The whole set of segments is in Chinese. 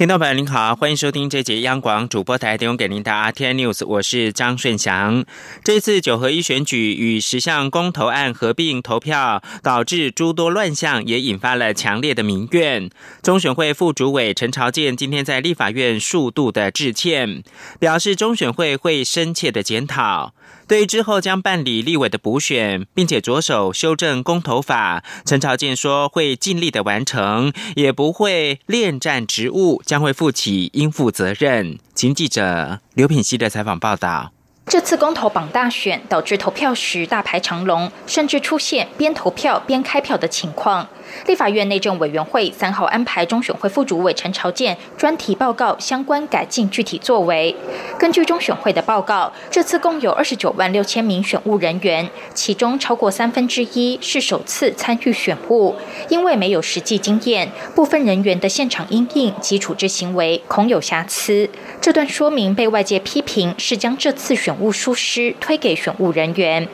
听众朋友您好，欢迎收听这节央广主播台提供给您的 RT News，我是张顺祥。这次九合一选举与十项公投案合并投票，导致诸多乱象，也引发了强烈的民怨。中选会副主委陈朝健今天在立法院数度的致歉，表示中选会会深切的检讨。对于之后将办理立委的补选，并且着手修正公投法，陈朝建说会尽力的完成，也不会恋战职务，将会负起应负责任。请记者刘品希的采访报道。这次公投榜大选导致投票时大排长龙，甚至出现边投票边开票的情况。立法院内政委员会三号安排中选会副主委陈朝健专题报告相关改进具体作为。根据中选会的报告，这次共有二十九万六千名选务人员，其中超过三分之一是首次参与选务，因为没有实际经验，部分人员的现场应应及处置行为恐有瑕疵。这段说明被外界批评是将这次选务疏失推给选务人员。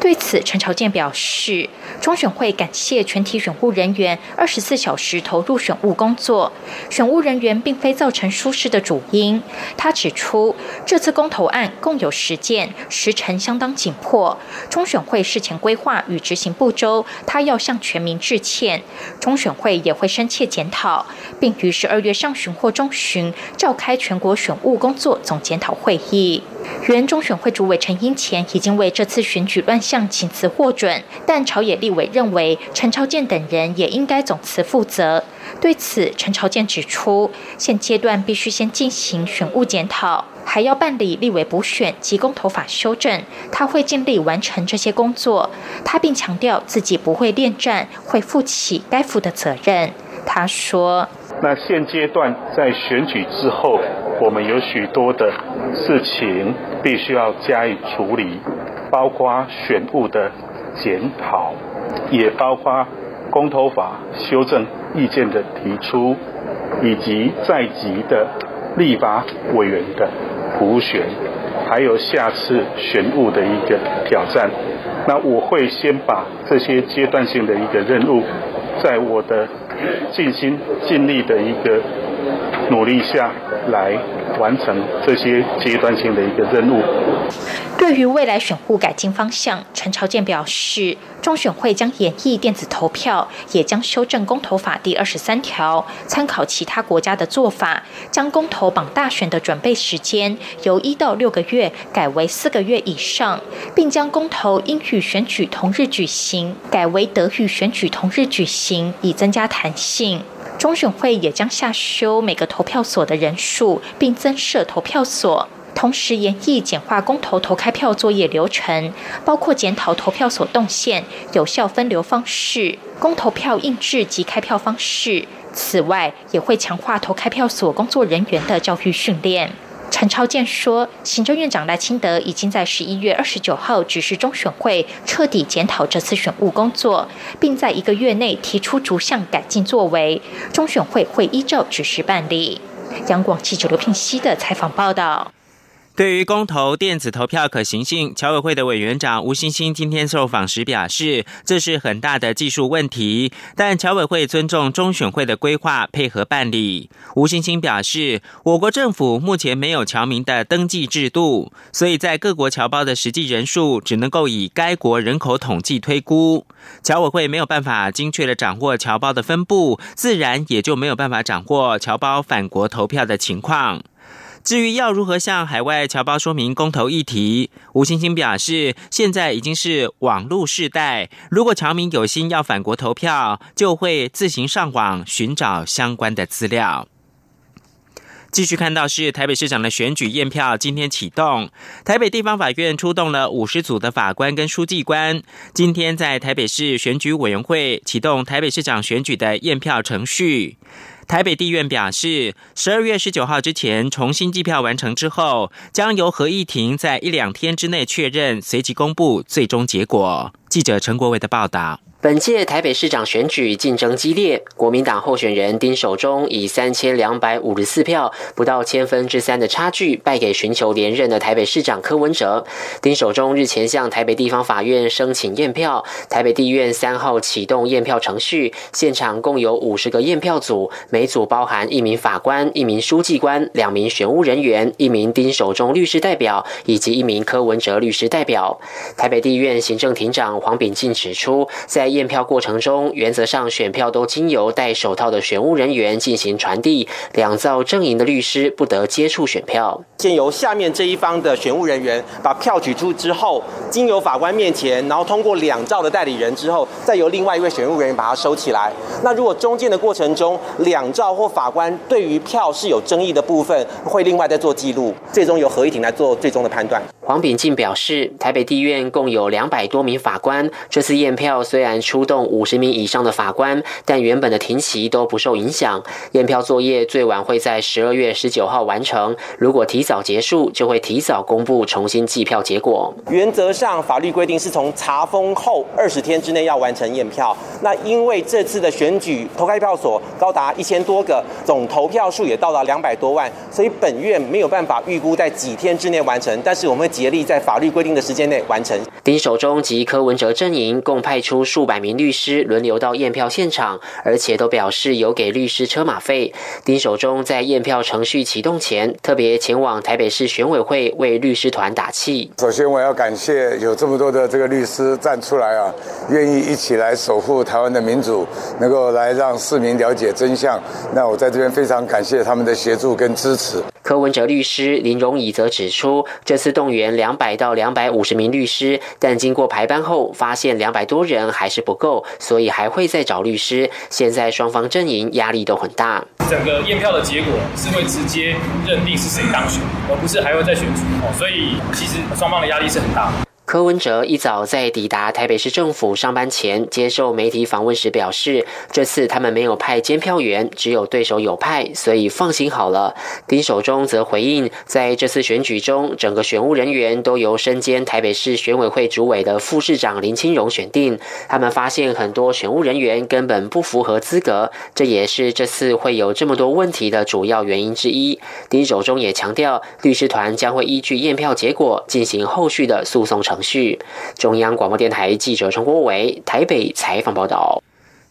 对此，陈朝健表示，中选会感谢全体选务人。员二十四小时投入选务工作，选务人员并非造成疏失的主因。他指出，这次公投案共有十件，时程相当紧迫，中选会事前规划与执行不周，他要向全民致歉。中选会也会深切检讨，并于十二月上旬或中旬召开全国选务工作总检讨会议。原中会主委陈英前已经为这次选举乱象请辞获准，但朝野立委认为陈朝健等人也应该总辞负责。对此，陈朝健指出，现阶段必须先进行选务检讨，还要办理立委补选及公投法修正，他会尽力完成这些工作。他并强调自己不会恋战，会负起该负的责任。他说：“那现阶段在选举之后。”我们有许多的事情必须要加以处理，包括选务的检讨，也包括公投法修正意见的提出，以及在籍的立法委员的补选，还有下次选务的一个挑战。那我会先把这些阶段性的一个任务，在我的尽心尽力的一个努力下来。完成这些阶段性的一个任务。对于未来选户改进方向，陈朝健表示，中选会将演绎电子投票，也将修正公投法第二十三条，参考其他国家的做法，将公投榜大选的准备时间由一到六个月改为四个月以上，并将公投应与选举同日举行改为得与选举同日举行，以增加弹性。中选会也将下修每个投票所的人数，并增设投票所，同时研议简化公投投开票作业流程，包括检讨投票所动线、有效分流方式、公投票印制及开票方式。此外，也会强化投开票所工作人员的教育训练。陈超建说，行政院长赖清德已经在十一月二十九号指示中选会彻底检讨这次选务工作，并在一个月内提出逐项改进作为，中选会会依照指示办理。央广记者刘聘熙的采访报道。对于公投电子投票可行性，侨委会的委员长吴欣欣今天受访时表示，这是很大的技术问题，但侨委会尊重中选会的规划，配合办理。吴欣欣表示，我国政府目前没有侨民的登记制度，所以在各国侨胞的实际人数只能够以该国人口统计推估，侨委会没有办法精确的掌握侨胞的分布，自然也就没有办法掌握侨胞返国投票的情况。至于要如何向海外侨胞说明公投议题，吴欣欣表示，现在已经是网络时代，如果侨民有心要返国投票，就会自行上网寻找相关的资料。继续看到是台北市长的选举验票今天启动，台北地方法院出动了五十组的法官跟书记官，今天在台北市选举委员会启动台北市长选举的验票程序。台北地院表示，十二月十九号之前重新计票完成之后，将由合议庭在一两天之内确认，随即公布最终结果。记者陈国伟的报道。本届台北市长选举竞争激烈，国民党候选人丁守中以三千两百五十四票，不到千分之三的差距败给寻求连任的台北市长柯文哲。丁守中日前向台北地方法院申请验票，台北地院三号启动验票程序，现场共有五十个验票组，每组包含一名法官、一名书记官、两名选务人员、一名丁守中律师代表以及一名柯文哲律师代表。台北地院行政庭长黄炳进指出，在验票过程中，原则上选票都经由戴手套的选务人员进行传递，两造阵营的律师不得接触选票。先由下面这一方的选务人员把票取出之后，经由法官面前，然后通过两兆的代理人之后，再由另外一位选务人员把它收起来。那如果中间的过程中，两兆或法官对于票是有争议的部分，会另外再做记录，最终由合议庭来做最终的判断。黄炳进表示，台北地院共有两百多名法官，这次验票虽然出动五十名以上的法官，但原本的庭期都不受影响。验票作业最晚会在十二月十九号完成，如果提早结束，就会提早公布重新计票结果。原则上，法律规定是从查封后二十天之内要完成验票。那因为这次的选举投开票所高达一千多个，总投票数也到达两百多万，所以本院没有办法预估在几天之内完成，但是我们会。竭力在法律规定的时间内完成。丁守中及柯文哲阵营共派出数百名律师轮流到验票现场，而且都表示有给律师车马费。丁守中在验票程序启动前，特别前往台北市选委会为律师团打气。首先，我要感谢有这么多的这个律师站出来啊，愿意一起来守护台湾的民主，能够来让市民了解真相。那我在这边非常感谢他们的协助跟支持。柯文哲律师林荣仪则指出，这次动员两百到两百五十名律师，但经过排班后发现两百多人还是不够，所以还会再找律师。现在双方阵营压力都很大。整个验票的结果是会直接认定是谁当选，而不是还会再选出哦，所以其实双方的压力是很大。柯文哲一早在抵达台北市政府上班前，接受媒体访问时表示，这次他们没有派监票员，只有对手有派，所以放心好了。丁守中则回应，在这次选举中，整个选务人员都由身兼台北市选委会主委的副市长林清荣选定。他们发现很多选务人员根本不符合资格，这也是这次会有这么多问题的主要原因之一。丁守中也强调，律师团将会依据验票结果进行后续的诉讼程。序。中央广播电台记者陈国伟台北采访报道。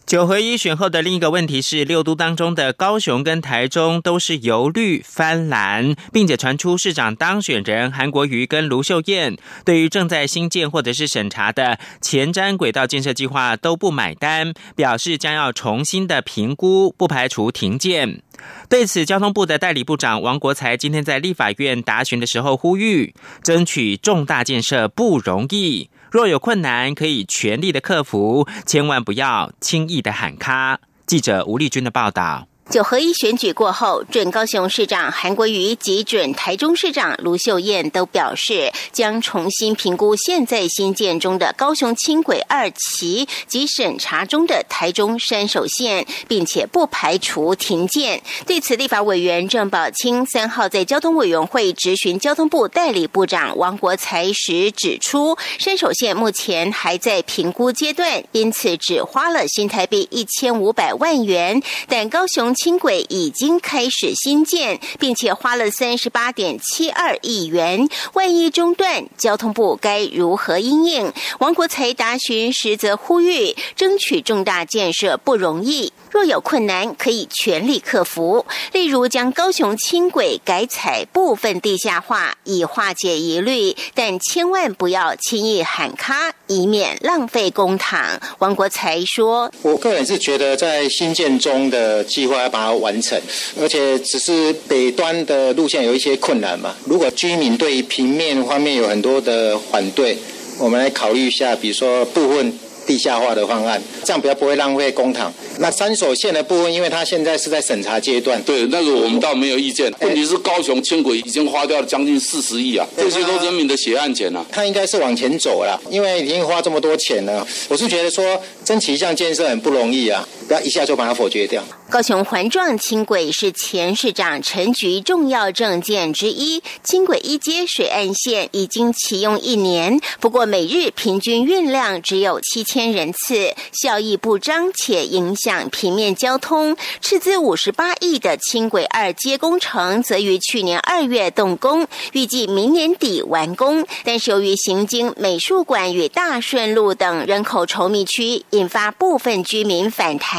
九合一选后的另一个问题是，六都当中的高雄跟台中都是由绿翻蓝，并且传出市长当选人韩国瑜跟卢秀燕对于正在新建或者是审查的前瞻轨道建设计划都不买单，表示将要重新的评估，不排除停建。对此，交通部的代理部长王国才今天在立法院答询的时候呼吁，争取重大建设不容易。若有困难，可以全力的克服，千万不要轻易的喊卡。记者吴丽君的报道。九合一选举过后，准高雄市长韩国瑜及准台中市长卢秀燕都表示，将重新评估现在新建中的高雄轻轨二期及审查中的台中山手线，并且不排除停建。对此，立法委员郑宝清三号在交通委员会质询交通部代理部长王国才时指出，山手线目前还在评估阶段，因此只花了新台币一千五百万元，但高雄。轻轨已经开始新建，并且花了三十八点七二亿元。万一中断，交通部该如何应应？王国才答询实则呼吁，争取重大建设不容易。若有困难，可以全力克服。例如，将高雄轻轨改采部分地下化，以化解疑虑。但千万不要轻易喊卡，以免浪费公帑。王国才说：“我个人是觉得，在新建中的计划要把它完成，而且只是北端的路线有一些困难嘛。如果居民对平面方面有很多的反对，我们来考虑一下，比如说部分。”地下化的方案，这样比较不会浪费公帑。那三所线的部分，因为它现在是在审查阶段，对，那个我们倒没有意见。问题是高雄轻轨已经花掉了将近四十亿啊，这些都人民的血汗钱啊。它应该是往前走了，因为已经花这么多钱了。我是觉得说，争取一项建设很不容易啊。不要一下就把它否决掉。高雄环状轻轨是前市长陈菊重要证件之一，轻轨一阶水岸线已经启用一年，不过每日平均运量只有七千人次，效益不彰且影响平面交通。斥资五十八亿的轻轨二阶工程，则于去年二月动工，预计明年底完工。但是由于行经美术馆与大顺路等人口稠密区，引发部分居民反弹，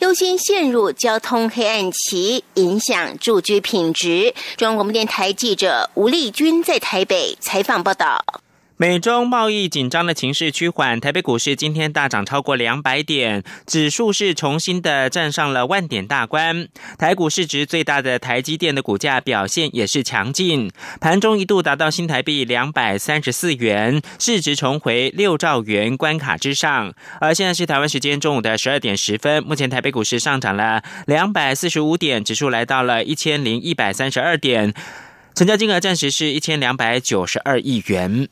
优先陷入。交通黑暗期影响住居品质。中央广播电台记者吴丽君在台北采访报道。美中贸易紧张的情势趋缓，台北股市今天大涨超过两百点，指数是重新的站上了万点大关。台股市值最大的台积电的股价表现也是强劲，盘中一度达到新台币两百三十四元，市值重回六兆元关卡之上。而现在是台湾时间中午的十二点十分，目前台北股市上涨了两百四十五点，指数来到了一千零一百三十二点，成交金额暂时是一千两百九十二亿元。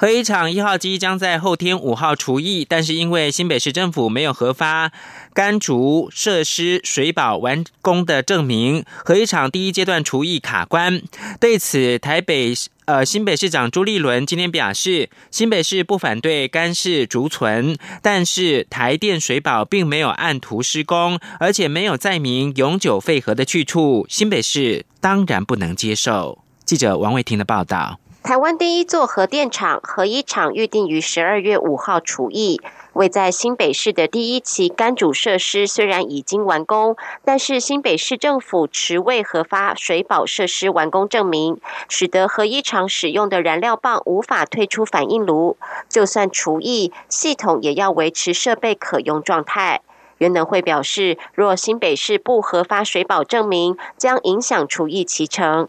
核一厂一号机将在后天五号除役，但是因为新北市政府没有核发干竹设施水保完工的证明，核一厂第一阶段除役卡关。对此，台北呃新北市长朱立伦今天表示，新北市不反对干式竹存，但是台电水保并没有按图施工，而且没有载明永久废核的去处，新北市当然不能接受。记者王伟婷的报道。台湾第一座核电厂核一厂预定于十二月五号除役。位在新北市的第一期干煮设施虽然已经完工，但是新北市政府迟未核发水保设施完工证明，使得核一厂使用的燃料棒无法退出反应炉。就算除役，系统也要维持设备可用状态。原能会表示，若新北市不核发水保证明，将影响除役其成。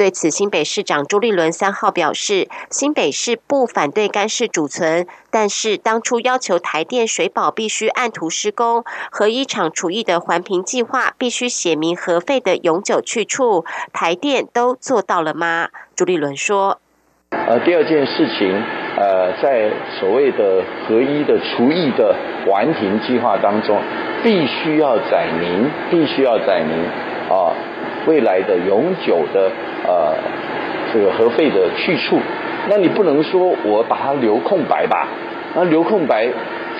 对此，新北市长朱立伦三号表示，新北市不反对干式储存，但是当初要求台电水保必须按图施工，核一厂除役的环评计划必须写明核废的永久去处，台电都做到了吗？朱立伦说：，呃，第二件事情，呃，在所谓的合一的除役的环评计划当中，必须要载明，必须要载明啊。未来的永久的呃这个核废的去处，那你不能说我把它留空白吧？那留空白，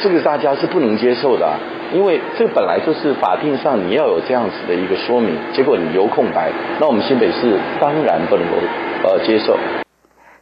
这个大家是不能接受的，因为这本来就是法定上你要有这样子的一个说明，结果你留空白，那我们新北市当然不能够呃接受。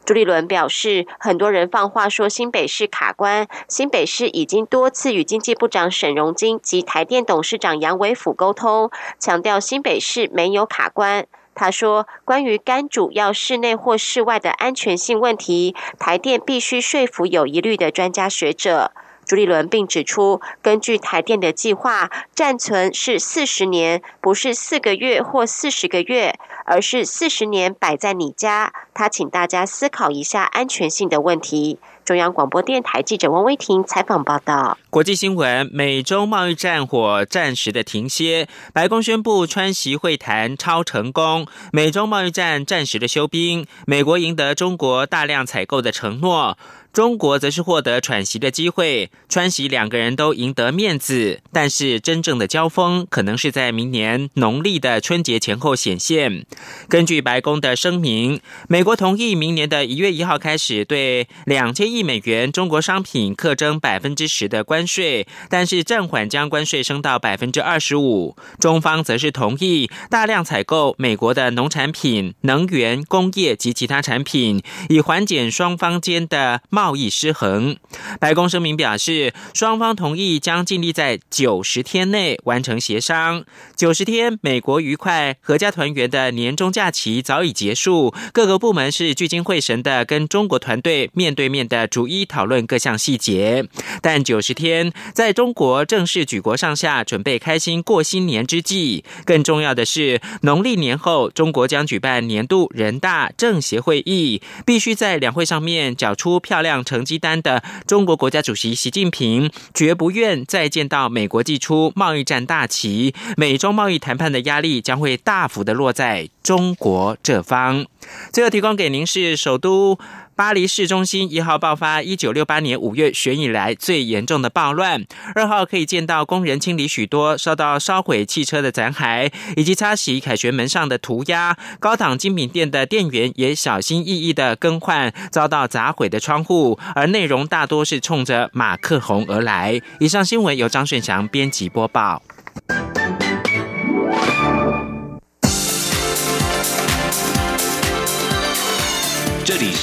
朱立伦表示，很多人放话说新北市卡关，新北市已经多次与经济部长沈荣金及台电董事长杨伟甫沟通，强调新北市没有卡关。他说，关于干主要室内或室外的安全性问题，台电必须说服有疑虑的专家学者。朱立伦并指出，根据台电的计划，暂存是四十年，不是四个月或四十个月，而是四十年摆在你家。他请大家思考一下安全性的问题。中央广播电台记者王威婷采访报道。国际新闻：美中贸易战火暂时的停歇，白宫宣布川习会谈超成功，美中贸易战暂时的休兵，美国赢得中国大量采购的承诺。中国则是获得喘息的机会，川喜两个人都赢得面子，但是真正的交锋可能是在明年农历的春节前后显现。根据白宫的声明，美国同意明年的一月一号开始对两千亿美元中国商品课征百分之十的关税，但是暂缓将关税升到百分之二十五。中方则是同意大量采购美国的农产品、能源、工业及其他产品，以缓解双方间的。贸贸易失衡，白宫声明表示，双方同意将尽力在九十天内完成协商。九十天，美国愉快、阖家团圆的年终假期早已结束，各个部门是聚精会神的跟中国团队面对面的逐一讨论各项细节。但九十天在中国正式举国上下准备开心过新年之际，更重要的是，农历年后中国将举办年度人大政协会议，必须在两会上面缴出漂亮。亮成绩单的中国国家主席习近平绝不愿再见到美国祭出贸易战大旗，美中贸易谈判的压力将会大幅的落在中国这方。最后提供给您是首都。巴黎市中心一号爆发一九六八年五月选以来最严重的暴乱。二号可以见到工人清理许多受到烧毁汽车的残骸，以及擦洗凯旋门上的涂鸦。高档精品店的店员也小心翼翼的更换遭到砸毁的窗户，而内容大多是冲着马克宏而来。以上新闻由张顺祥编辑播报。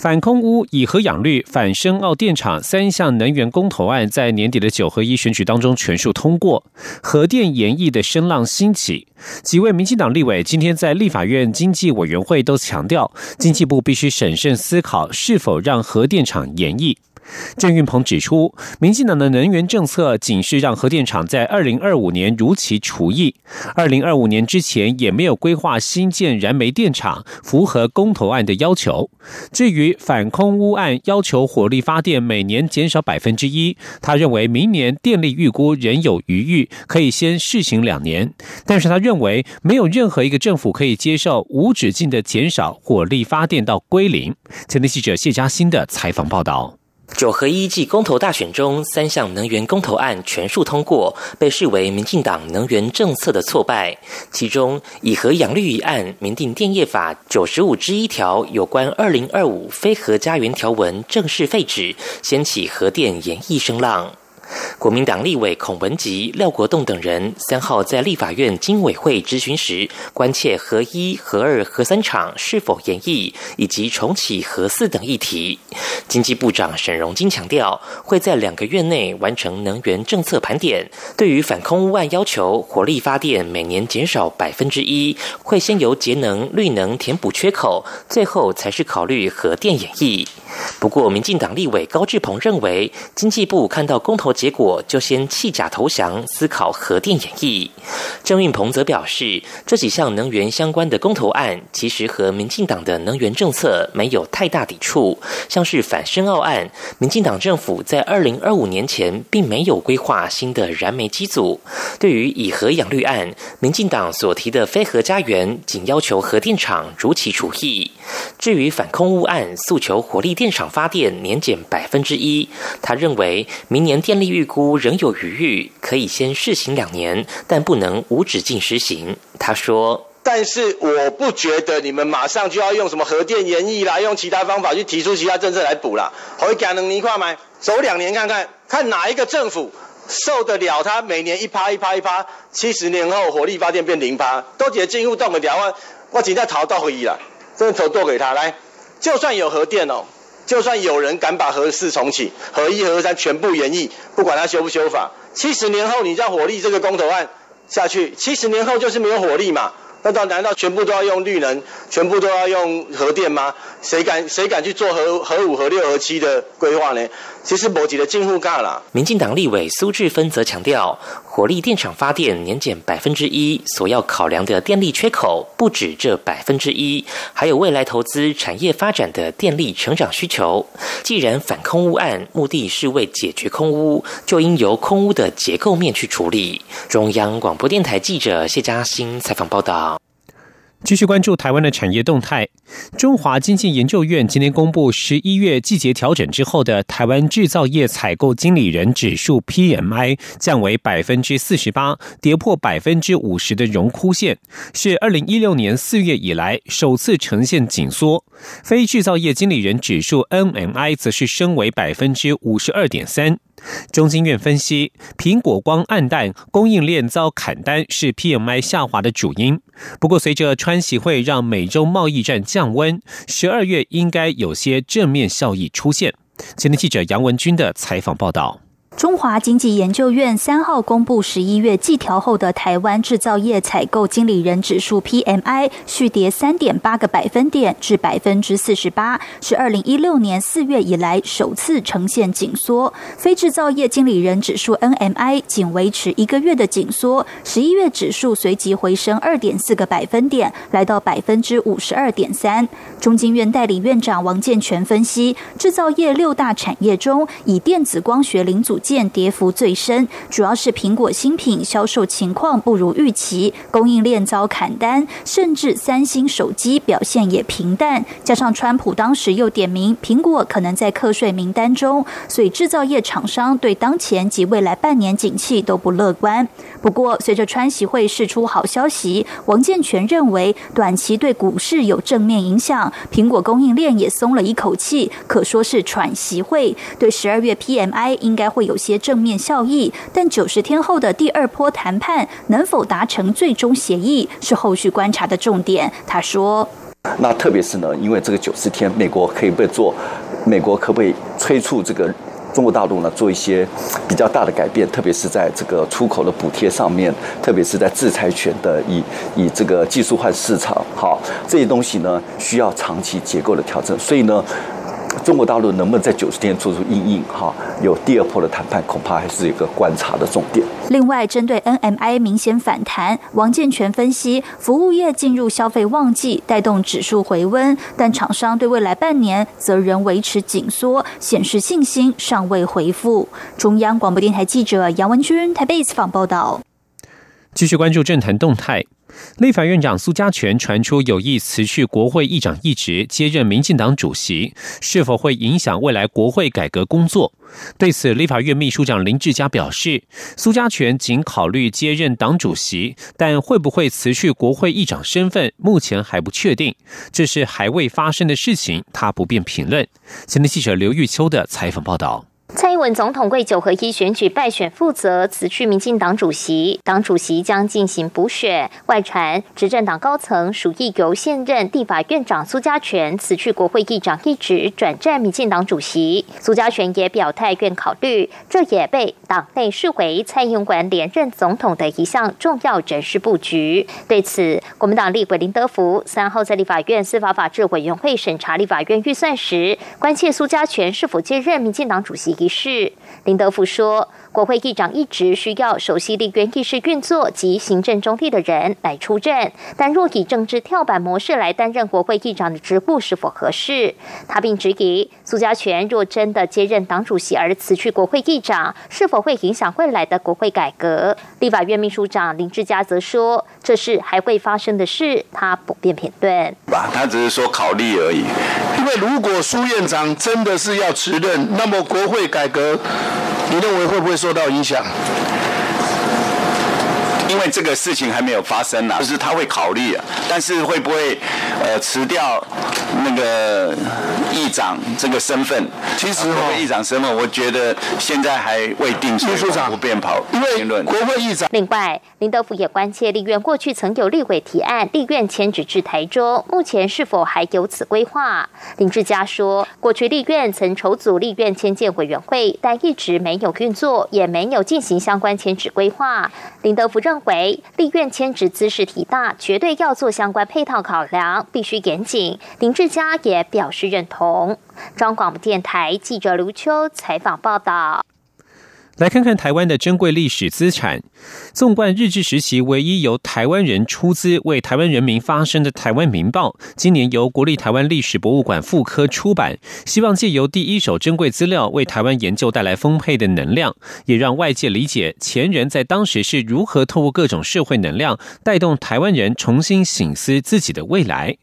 反空污、以核养绿、反深澳电厂三项能源公投案在年底的九合一选举当中全数通过，核电延役的声浪兴起。几位民进党立委今天在立法院经济委员会都强调，经济部必须审慎思考是否让核电厂延役。郑运鹏指出，民进党的能源政策仅是让核电厂在二零二五年如期除役，二零二五年之前也没有规划新建燃煤电厂，符合公投案的要求。至于反空污案要求火力发电每年减少百分之一，他认为明年电力预估仍有余裕，可以先试行两年。但是他认为没有任何一个政府可以接受无止境的减少火力发电到归零。前天记者谢嘉欣的采访报道。九合一暨公投大选中，三项能源公投案全数通过，被视为民进党能源政策的挫败。其中，以核养绿一案，民定电业法九十五之一条有关二零二五非核家园条文正式废止，掀起核电演绎声浪。国民党立委孔文吉、廖国栋等人三号在立法院经委会质询时，关切核一、核二、核三厂是否延役，以及重启核四等议题。经济部长沈荣金强调，会在两个月内完成能源政策盘点。对于反空污案要求，火力发电每年减少百分之一，会先由节能、绿能填补缺口，最后才是考虑核电演绎。不过，民进党立委高志鹏认为，经济部看到公投结果就先弃假投降，思考核电演绎。郑运鹏则表示，这几项能源相关的公投案，其实和民进党的能源政策没有太大抵触。像是反深澳案，民进党政府在二零二五年前并没有规划新的燃煤机组。对于以核养绿案，民进党所提的非核家园，仅要求核电厂如期除役。至于反空污案，诉求火力电厂发电年减百分之一。他认为明年电力预估仍有余裕，可以先试行两年，但不能无止境实行。他说：“但是我不觉得你们马上就要用什么核电延役啦，用其他方法去提出其他政策来补啦。可以讲能你快吗？走两年看看，看哪一个政府受得了？他每年一趴一趴一趴，七十年后火力发电变零趴，都解进入动不了啊！我今天逃到回忆了。”真的投剁给他来，就算有核电哦，就算有人敢把核四重启，核一、核三全部延役，不管他修不修法，七十年后你叫火力这个公投案下去，七十年后就是没有火力嘛？那到难道全部都要用绿能，全部都要用核电吗？谁敢谁敢去做核核五、核六、核七的规划呢？其实摩羯的近乎尬了。民进党立委苏志芬则强调，火力电厂发电年减百分之一，所要考量的电力缺口不止这百分之一，还有未来投资产业发展的电力成长需求。既然反空污案目的是为解决空污，就应由空污的结构面去处理。中央广播电台记者谢嘉欣采访报道。继续关注台湾的产业动态。中华经济研究院今天公布十一月季节调整之后的台湾制造业采购经理人指数 PMI 降为百分之四十八，跌破百分之五十的荣枯线，是二零一六年四月以来首次呈现紧缩。非制造业经理人指数 NMI 则是升为百分之五十二点三。中经院分析，苹果光暗淡，供应链遭砍单是 PMI 下滑的主因。不过，随着川协会让美洲贸易战降降温，十二月应该有些正面效益出现。前天记者杨文军的采访报道。中华经济研究院三号公布十一月季调后的台湾制造业采购经理人指数 PMI 续跌三点八个百分点至百分之四十八，是二零一六年四月以来首次呈现紧缩。非制造业经理人指数 NMI 仅维持一个月的紧缩，十一月指数随即回升二点四个百分点，来到百分之五十二点三。中经院代理院长王健全分析，制造业六大产业中，以电子光学零组件跌幅最深，主要是苹果新品销售情况不如预期，供应链遭砍单，甚至三星手机表现也平淡。加上川普当时又点名苹果可能在课税名单中，所以制造业厂商对当前及未来半年景气都不乐观。不过，随着川习会释出好消息，王健全认为短期对股市有正面影响，苹果供应链也松了一口气，可说是喘息会。对十二月 PMI 应该会有些正面效益，但九十天后的第二波谈判能否达成最终协议，是后续观察的重点。他说：“那特别是呢，因为这个九十天，美国可以被做？美国可不可以催促这个中国大陆呢做一些比较大的改变？特别是在这个出口的补贴上面，特别是在制裁权的以以这个技术换市场，好这些东西呢，需要长期结构的调整。所以呢。”中国大陆能不能在九十天做出应应？哈，有第二波的谈判，恐怕还是一个观察的重点。另外，针对 NMI 明显反弹，王建全分析，服务业进入消费旺季，带动指数回温，但厂商对未来半年则仍维持紧缩，显示信心尚未回复。中央广播电台记者杨文君台北采访报道。继续关注政坛动态。立法院长苏家全传出有意辞去国会议长一职，接任民进党主席，是否会影响未来国会改革工作？对此，立法院秘书长林志嘉表示，苏家全仅考虑接任党主席，但会不会辞去国会议长身份，目前还不确定，这是还未发生的事情，他不便评论。前的记者刘玉秋的采访报道。蔡英文总统为九合一选举败选负责，辞去民进党主席，党主席将进行补选。外传执政党高层属意由现任地法院长苏家全辞去国会议长一职，转战民进党主席。苏家全也表态愿考虑，这也被党内视为蔡英文连任总统的一项重要人事布局。对此，国民党立委林德福三号在立法院司法法制委员会审查立法院预算时，关切苏家全是否接任民进党主席。仪式，林德福说。国会议长一直需要熟悉立院议事运作及行政中立的人来出任，但若以政治跳板模式来担任国会议长的职务是否合适？他并质疑苏家全若真的接任党主席而辞去国会议长，是否会影响未来的国会改革？立法院秘书长林志嘉则说，这是还未发生的事，他不便评论。他只是说考虑而已。因为如果苏院长真的是要辞任，那么国会改革，你认为会不会？受到影响。因为这个事情还没有发生呢，就是他会考虑，但是会不会呃辞掉那个议长这个身份？其实国会议长身份，我觉得现在还未定，秘书长不便跑评论。国会议长。另外，林德福也关切立院过去曾有立委提案，立院迁址至台中，目前是否还有此规划？林志嘉说，过去立院曾筹组立院迁建委员会，但一直没有运作，也没有进行相关迁址规划。林德福认。为立院迁址姿势体大，绝对要做相关配套考量，必须严谨。林志嘉也表示认同。中广播电台记者卢秋采访报道。来看看台湾的珍贵历史资产。纵观日治时期唯一由台湾人出资为台湾人民发声的《台湾民报》，今年由国立台湾历史博物馆副科出版，希望借由第一手珍贵资料为台湾研究带来丰沛的能量，也让外界理解前人在当时是如何透过各种社会能量，带动台湾人重新醒思自己的未来。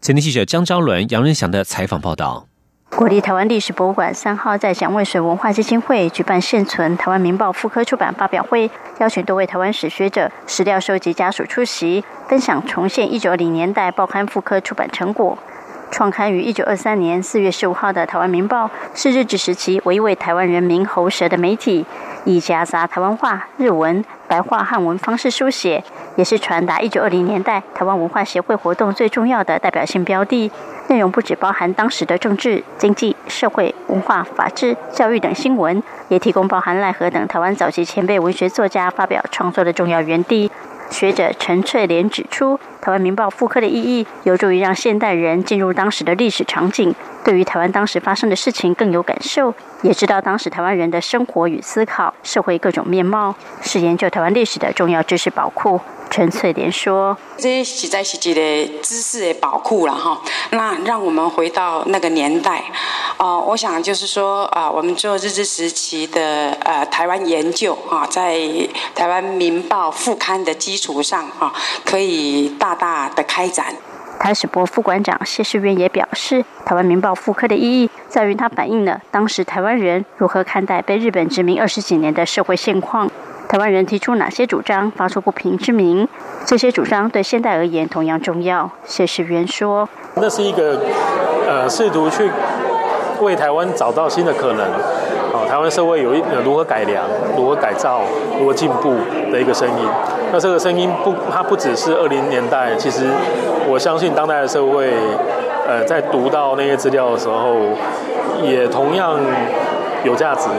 前天记者张昭伦、杨仁祥的采访报道。国立台湾历史博物馆三号在蒋渭水文化基金会举办现存《台湾民报》复刻出版发表会，邀请多位台湾史学者、史料收集家属出席，分享重现一九二零年代报刊复刻出版成果。创刊于一九二三年四月十五号的《台湾民报》，是日治时期唯一为台湾人民喉舌的媒体，以夹杂台湾话、日文、白话汉文方式书写，也是传达一九二零年代台湾文化协会活动最重要的代表性标的。内容不只包含当时的政治、经济、社会、文化、法治、教育等新闻，也提供包含赖和等台湾早期前辈文学作家发表创作的重要园地。学者陈翠莲指出，《台湾民报》复刻的意义，有助于让现代人进入当时的历史场景，对于台湾当时发生的事情更有感受，也知道当时台湾人的生活与思考、社会各种面貌，是研究台湾历史的重要知识宝库。陈翠莲说：“这实在是一个知识的宝库了哈。那让我们回到那个年代，啊，我想就是说啊，我们做日治时期的呃台湾研究啊，在台湾民报副刊的基础上啊，可以大大的开展。”台史博副馆长谢世渊也表示，台湾民报复刻的意义在于它反映了当时台湾人如何看待被日本殖民二十几年的社会现况。台湾人提出哪些主张，发出不平之鸣？这些主张对现代而言同样重要。谢世元说：“那是一个呃，试图去为台湾找到新的可能。哦，台湾社会有一如何改良、如何改造、如何进步的一个声音。那这个声音不，它不只是二零年代。其实我相信当代的社会，呃，在读到那些资料的时候，也同样有价值。”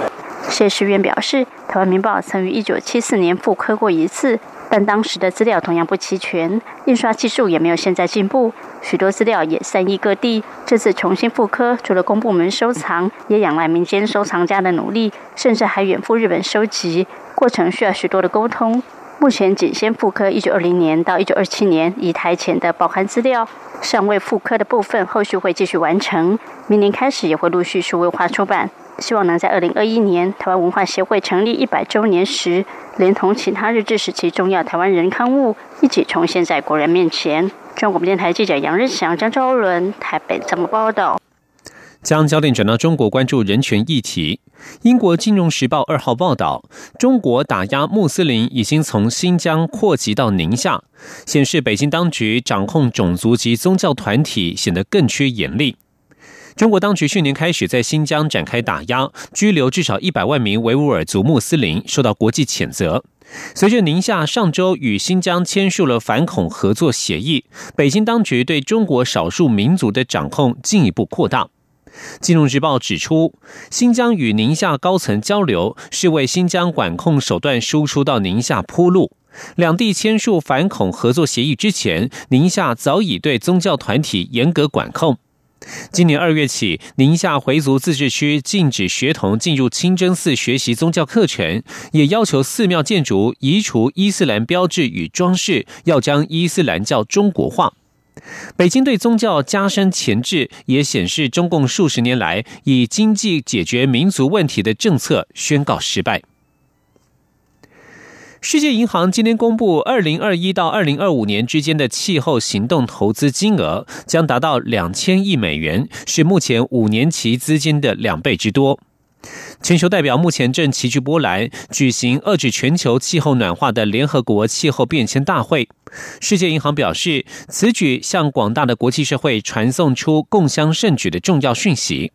谢世元表示。台湾民报曾于一九七四年复刻过一次，但当时的资料同样不齐全，印刷技术也没有现在进步，许多资料也散佚各地。这次重新复刻，除了公部门收藏，也仰赖民间收藏家的努力，甚至还远赴日本收集，过程需要许多的沟通。目前仅先复刻一九二零年到一九二七年以台前的报刊资料，尚未复刻的部分，后续会继续完成，明年开始也会陆续数位化出版。希望能在二零二一年台湾文化协会成立一百周年时，连同其他日治时期重要台湾人刊物一起重现在国人面前。中国电台记者杨日祥、张昭伦台北怎么报道。将焦点转到中国，关注人权议题。英国《金融时报》二号报道，中国打压穆斯林已经从新疆扩及到宁夏，显示北京当局掌控种族及宗教团体显得更趋严厉。中国当局去年开始在新疆展开打压，拘留至少一百万名维吾尔族穆斯林，受到国际谴责。随着宁夏上周与新疆签署了反恐合作协议，北京当局对中国少数民族的掌控进一步扩大。金融日报指出，新疆与宁夏高层交流是为新疆管控手段输出到宁夏铺路。两地签署反恐合作协议之前，宁夏早已对宗教团体严格管控。今年二月起，宁夏回族自治区禁止学童进入清真寺学习宗教课程，也要求寺庙建筑移除伊斯兰标志与装饰，要将伊斯兰教中国化。北京对宗教加深钳制，也显示中共数十年来以经济解决民族问题的政策宣告失败。世界银行今天公布，二零二一到二零二五年之间的气候行动投资金额将达到两千亿美元，是目前五年期资金的两倍之多。全球代表目前正齐聚波兰，举行遏制全球气候暖化的联合国气候变迁大会。世界银行表示，此举向广大的国际社会传送出共襄盛举的重要讯息。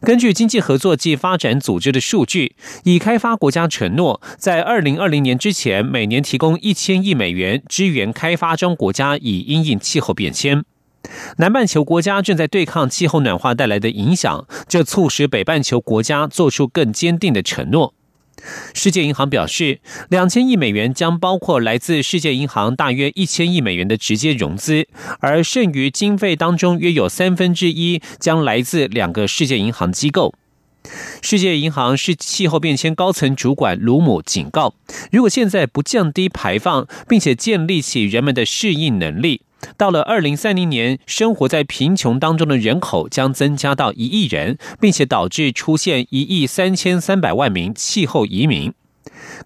根据经济合作暨发展组织的数据，已开发国家承诺在二零二零年之前每年提供一千亿美元支援开发中国家，以因应气候变迁。南半球国家正在对抗气候暖化带来的影响，这促使北半球国家做出更坚定的承诺。世界银行表示，两千亿美元将包括来自世界银行大约一千亿美元的直接融资，而剩余经费当中约有三分之一将来自两个世界银行机构。世界银行是气候变迁高层主管卢姆警告，如果现在不降低排放，并且建立起人们的适应能力。到了二零三零年，生活在贫穷当中的人口将增加到一亿人，并且导致出现一亿三千三百万名气候移民。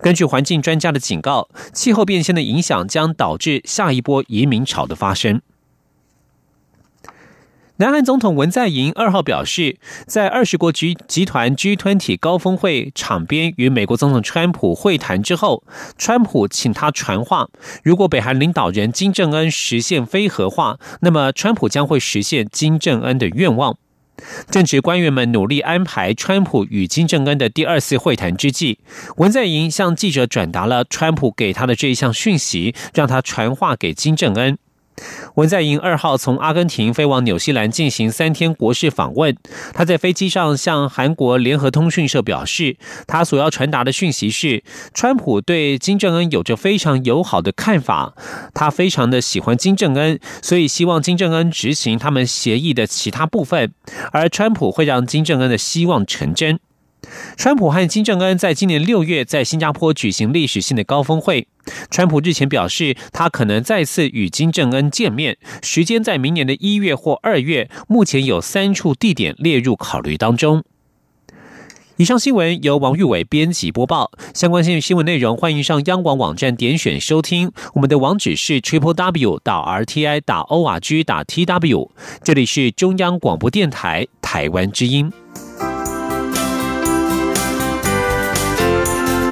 根据环境专家的警告，气候变迁的影响将导致下一波移民潮的发生。南韩总统文在寅二号表示，在二十国集集团 G20 高峰会场边与美国总统川普会谈之后，川普请他传话，如果北韩领导人金正恩实现非核化，那么川普将会实现金正恩的愿望。正值官员们努力安排川普与金正恩的第二次会谈之际，文在寅向记者转达了川普给他的这一项讯息，让他传话给金正恩。文在寅二号从阿根廷飞往纽西兰进行三天国事访问。他在飞机上向韩国联合通讯社表示，他所要传达的讯息是，川普对金正恩有着非常友好的看法，他非常的喜欢金正恩，所以希望金正恩执行他们协议的其他部分，而川普会让金正恩的希望成真。川普和金正恩在今年六月在新加坡举行历史性的高峰会。川普日前表示，他可能再次与金正恩见面，时间在明年的一月或二月。目前有三处地点列入考虑当中。以上新闻由王玉伟编辑播报。相关新新闻内容，欢迎上央广网站点选收听。我们的网址是 triple w 打 r t i 打 o r g 打 t w。这里是中央广播电台台湾之音。